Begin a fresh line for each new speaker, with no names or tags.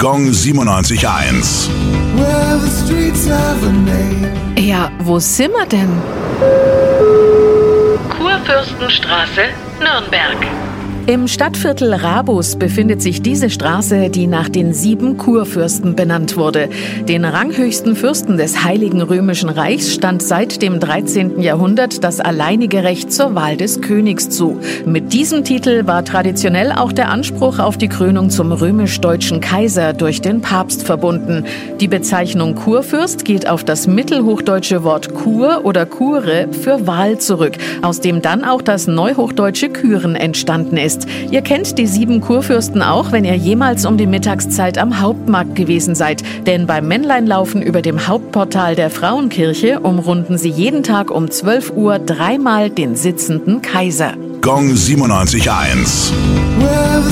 Gong 97.1.
Well, the streets have a name.
Ja, wo sind wir denn?
Kurfürstenstraße, Nürnberg.
Im Stadtviertel Rabus befindet sich diese Straße, die nach den sieben Kurfürsten benannt wurde. Den ranghöchsten Fürsten des Heiligen Römischen Reichs stand seit dem 13. Jahrhundert das alleinige Recht zur Wahl des Königs zu. Mit diesem Titel war traditionell auch der Anspruch auf die Krönung zum römisch-deutschen Kaiser durch den Papst verbunden. Die Bezeichnung Kurfürst geht auf das mittelhochdeutsche Wort Kur oder Kure für Wahl zurück, aus dem dann auch das neuhochdeutsche Küren entstanden ist. Ihr kennt die sieben Kurfürsten auch, wenn ihr jemals um die Mittagszeit am Hauptmarkt gewesen seid. Denn beim Männleinlaufen über dem Hauptportal der Frauenkirche umrunden sie jeden Tag um 12 Uhr dreimal den sitzenden Kaiser.
Gong 97.1.
Well,